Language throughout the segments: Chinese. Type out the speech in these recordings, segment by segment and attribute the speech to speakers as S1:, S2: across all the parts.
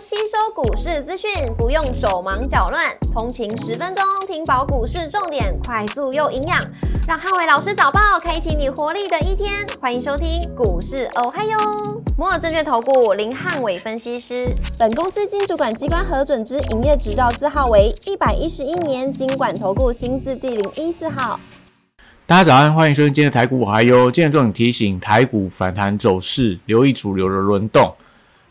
S1: 吸收股市资讯，不用手忙脚乱，通勤十分钟听饱股市重点，快速又营养，让汉伟老师早报开启你活力的一天。欢迎收听股市哦嗨哟，摩尔证券投顾林汉伟分析师，本公司经主管机关核准之营业执照字号为一百一十一年经管投顾新字第零一四号。
S2: 大家早安，欢迎收听今天的台股我嗨哟今天重点提醒：台股反弹走势，留意主流的轮动。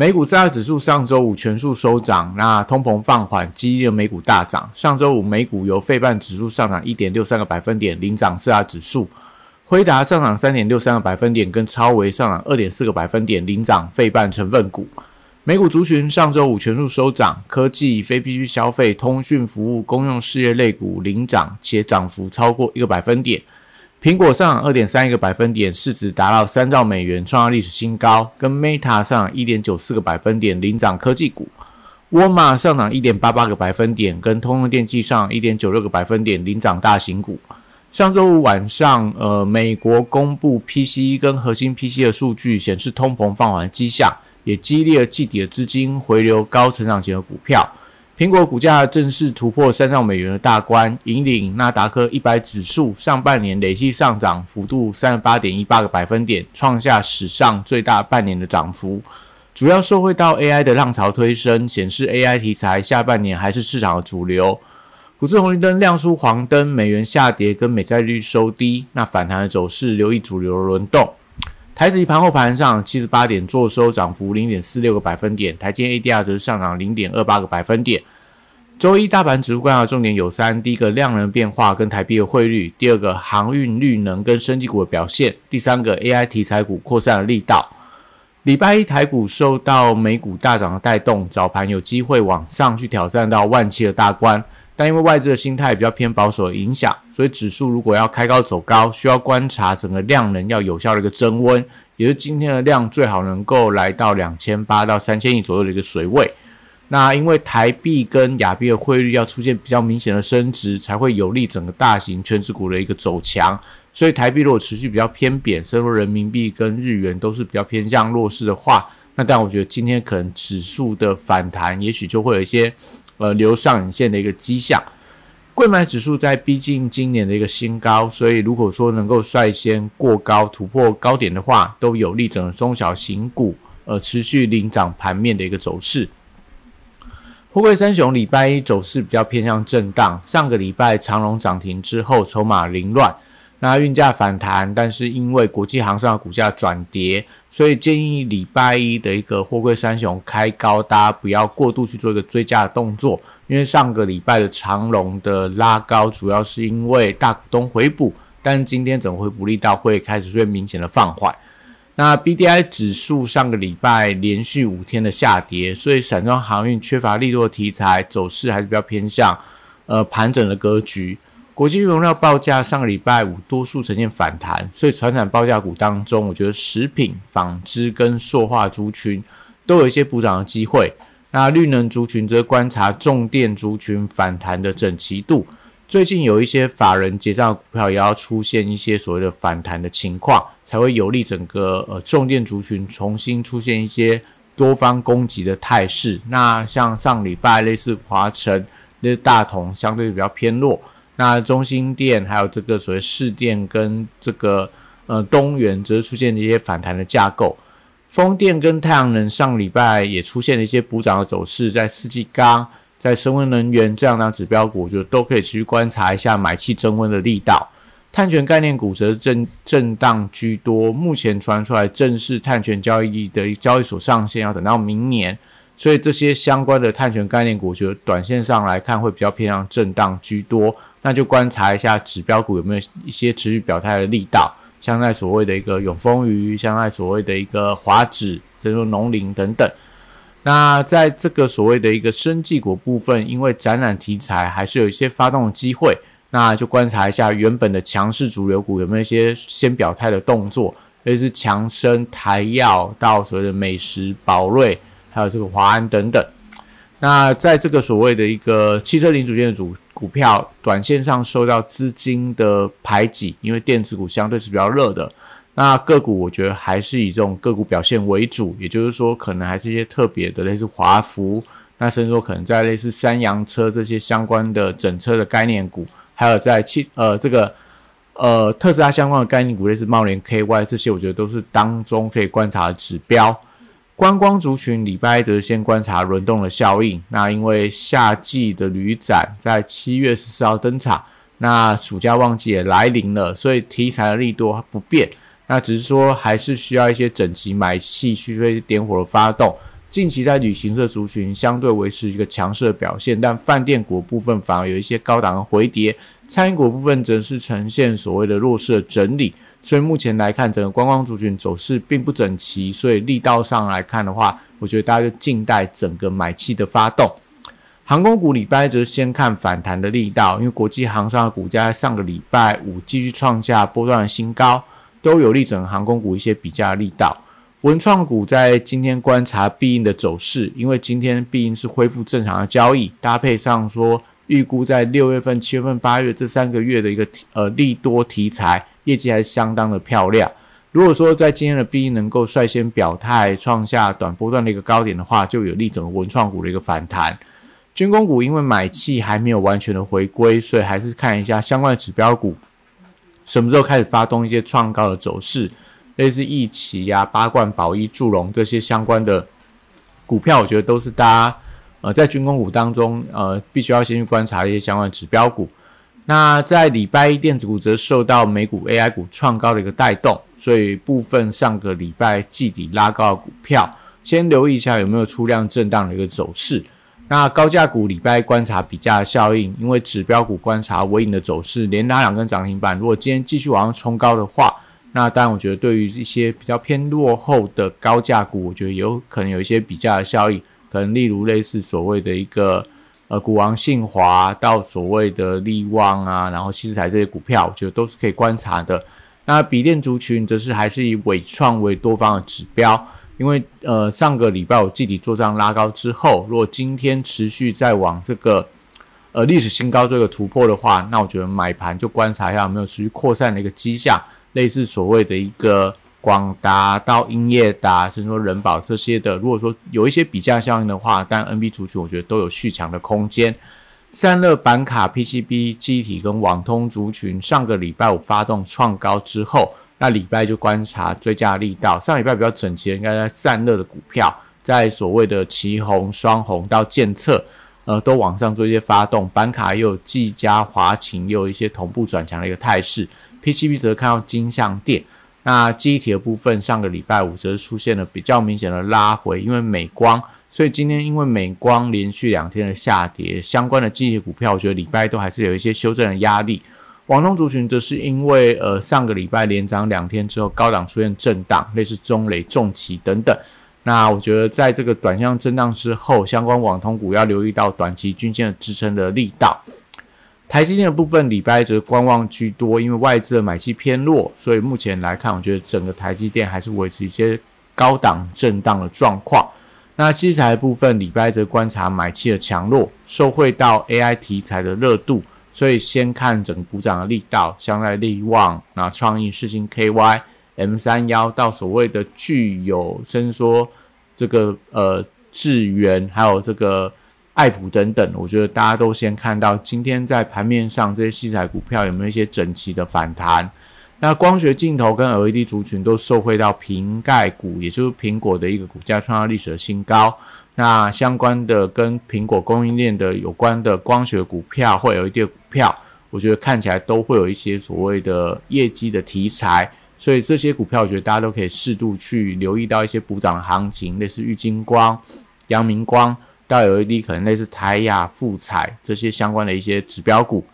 S2: 美股四大指数上周五全数收涨，那通膨放缓激励美股大涨。上周五美股由费半指数上涨一点六三个百分点领涨四大指数，辉达上涨三点六三个百分点，跟超维上涨二点四个百分点领涨费半成分股。美股族群上周五全数收涨，科技、非必需消费、通讯服务、公用事业类股领涨，且涨幅超过一个百分点。苹果上涨二点三一个百分点，市值达到三兆美元，创下历史新高。跟 Meta 上涨一点九四个百分点，领涨科技股。沃尔玛上涨一点八八个百分点，跟通用电气上一点九六个百分点，领涨大型股。上周五晚上，呃，美国公布 PCE 跟核心 PCE 的数据，显示通膨放缓迹象，也激励了季底的资金回流高成长型的股票。苹果股价正式突破三兆美元的大关，引领纳达克一百指数上半年累计上涨幅度三十八点一八个百分点，创下史上最大半年的涨幅。主要受惠到 AI 的浪潮推升，显示 AI 题材下半年还是市场的主流。股市红绿灯亮出黄灯，美元下跌跟美债率收低，那反弹的走势留意主流的轮动。台指盘后盘上七十八点做收，涨幅零点四六个百分点。台积 ADR 则是上涨零点二八个百分点。周一大盘指数观察重点有三：第一个量能变化跟台币的汇率；第二个航运绿能跟升级股的表现；第三个 AI 题材股扩散的力道。礼拜一台股受到美股大涨的带动，早盘有机会往上去挑战到万七的大关。但因为外资的心态比较偏保守的影响，所以指数如果要开高走高，需要观察整个量能要有效的一个增温，也就是今天的量最好能够来到两千八到三千亿左右的一个水位。那因为台币跟亚币的汇率要出现比较明显的升值，才会有利整个大型全指股的一个走强。所以台币如果持续比较偏贬，甚至人民币跟日元都是比较偏向弱势的话，那但我觉得今天可能指数的反弹，也许就会有一些。呃，留上影线的一个迹象，贵买指数在逼近今年的一个新高，所以如果说能够率先过高突破高点的话，都有利整个中小型股呃持续领涨盘面的一个走势。富贵三雄礼拜一走势比较偏向震荡，上个礼拜长隆涨停之后筹码凌乱。那运价反弹，但是因为国际航商的股价转跌，所以建议礼拜一的一个货柜三雄开高，大家不要过度去做一个追加的动作。因为上个礼拜的长龙的拉高，主要是因为大股东回补，但今天怎么回补力道会开始最明显的放缓。那 B D I 指数上个礼拜连续五天的下跌，所以散装航运缺乏利多题材，走势还是比较偏向呃盘整的格局。国际原料报价上个礼拜五多数呈现反弹，所以传染报价股当中，我觉得食品、纺织跟塑化族群都有一些补涨的机会。那绿能族群则观察重电族群反弹的整齐度。最近有一些法人结账股票也要出现一些所谓的反弹的情况，才会有利整个呃重电族群重新出现一些多方攻击的态势。那像上礼拜类似华晨、那大同相对比较偏弱。那中心店还有这个所谓市电跟这个呃东元，则出现了一些反弹的架构。风电跟太阳能上礼拜也出现了一些补涨的走势，在四季钢、在升温能源这样的指标股，我觉得都可以持续观察一下买气增温的力道。碳权概念股则震震荡居多，目前传出来正式碳权交易的交易所上线要等到明年。所以这些相关的碳权概念股，我觉得短线上来看会比较偏向震荡居多。那就观察一下指标股有没有一些持续表态的力道，像在所谓的一个永丰鱼，像在所谓的一个华指，这种农林等等。那在这个所谓的一个生技股部分，因为展览题材还是有一些发动的机会，那就观察一下原本的强势主流股有没有一些先表态的动作，类似强生、台药到所谓的美食、宝瑞。还有这个华安等等，那在这个所谓的一个汽车零组件的主股票，短线上受到资金的排挤，因为电子股相对是比较热的。那个股我觉得还是以这种个股表现为主，也就是说，可能还是一些特别的，类似华孚，那甚至说可能在类似三洋车这些相关的整车的概念股，还有在汽呃这个呃特斯拉相关的概念股，类似茂联 KY 这些，我觉得都是当中可以观察的指标。观光族群礼拜则先观察轮动的效应。那因为夏季的旅展在七月十四号登场，那暑假旺季也来临了，所以题材的力度不变。那只是说，还是需要一些整齐买气，需要点火的发动。近期在旅行社族群相对维持一个强势的表现，但饭店股部分反而有一些高档的回跌，餐饮股部分则是呈现所谓的弱势整理。所以目前来看，整个观光族群走势并不整齐，所以力道上来看的话，我觉得大家就静待整个买气的发动。航空股礼拜则先看反弹的力道，因为国际航商的股价在上个礼拜五继续创下波段的新高。都有利整航空股一些比较力道，文创股在今天观察必应的走势，因为今天必应是恢复正常的交易，搭配上说预估在六月份、七月份、八月这三个月的一个呃利多题材，业绩还是相当的漂亮。如果说在今天的 B 能够率先表态，创下短波段的一个高点的话，就有利整个文创股的一个反弹。军工股因为买气还没有完全的回归，所以还是看一下相关的指标股。什么时候开始发动一些创高的走势，类似易奇呀、八冠、宝一、祝融这些相关的股票，我觉得都是大家呃在军工股当中呃必须要先去观察一些相关指标股。那在礼拜一电子股则受到美股 AI 股创高的一个带动，所以部分上个礼拜季底拉高的股票，先留意一下有没有出量震荡的一个走势。那高价股礼拜观察比价效应，因为指标股观察尾影的走势，连拉两根涨停板。如果今天继续往上冲高的话，那当然我觉得对于一些比较偏落后的高价股，我觉得有可能有一些比价的效应。可能例如类似所谓的一个呃股王信华到所谓的利旺啊，然后西材这些股票，我觉得都是可以观察的。那笔电族群则是还是以伟创为多方的指标。因为呃上个礼拜我具体做账拉高之后，如果今天持续再往这个呃历史新高做一个突破的话，那我觉得买盘就观察一下有没有持续扩散的一个迹象，类似所谓的一个广达到英业达，甚至说人保这些的，如果说有一些比价效应的话，但 NB 族群我觉得都有续强的空间。散热板卡、PCB 机体跟网通族群，上个礼拜五发动创高之后。那礼拜就观察追加力道，上礼拜比较整齐的应该在散热的股票，在所谓的旗红、双红到建测，呃，都往上做一些发动。板卡又有技嘉、华擎，又有一些同步转强的一个态势。PCB 则看到金相电。那机体的部分，上个礼拜五则出现了比较明显的拉回，因为美光，所以今天因为美光连续两天的下跌，相关的机体股票，我觉得礼拜都还是有一些修正的压力。网通族群则是因为呃上个礼拜连涨两天之后，高档出现震荡，类似中雷、重企等等。那我觉得在这个短向震荡之后，相关网通股要留意到短期均线的支撑的力道。台积电的部分礼拜则观望居多，因为外资的买气偏弱，所以目前来看，我觉得整个台积电还是维持一些高档震荡的状况。那器材部分礼拜则观察买气的强弱，受惠到 AI 题材的热度。所以先看整个股涨的力道，像在力旺、那创意、世星 KY、M 三幺到所谓的具有伸缩这个呃智源，还有这个爱普等等，我觉得大家都先看到今天在盘面上这些器材股票有没有一些整齐的反弹。那光学镜头跟 LED 族群都受惠到瓶盖股，也就是苹果的一个股价创造历史的新高。那相关的跟苹果供应链的有关的光学股票或有一点股票，我觉得看起来都会有一些所谓的业绩的题材，所以这些股票我觉得大家都可以适度去留意到一些补涨行情，类似玉金光、阳明光，到有一滴可能类似台亚、富彩这些相关的一些指标股。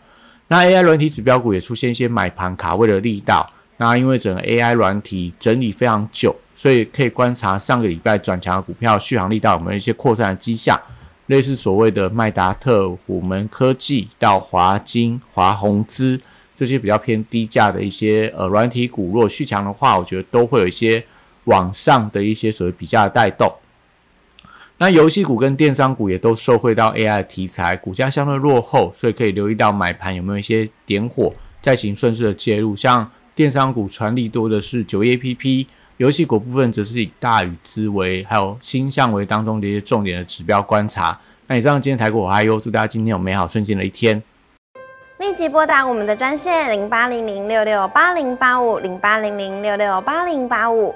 S2: 那 AI 软体指标股也出现一些买盘卡位的力道。那因为整个 AI 软体整理非常久，所以可以观察上个礼拜转强的股票续航力道有没有一些扩散的迹象，类似所谓的麦达特、虎门科技到华金、华宏资这些比较偏低价的一些呃软体股，如果续强的话，我觉得都会有一些往上的一些所谓比价的带动。那游戏股跟电商股也都受惠到 AI 的题材，股价相对落后，所以可以留意到买盘有没有一些点火，再行顺势的介入，像。电商股传力多的是九业 APP，游戏股部分则是以大宇资为还有新向为当中的一些重点的指标观察。那以上今天台股我还有祝大家今天有美好顺境的一天。
S1: 立即拨打我们的专线零八零零六六八零八五零八零零六六八零八五。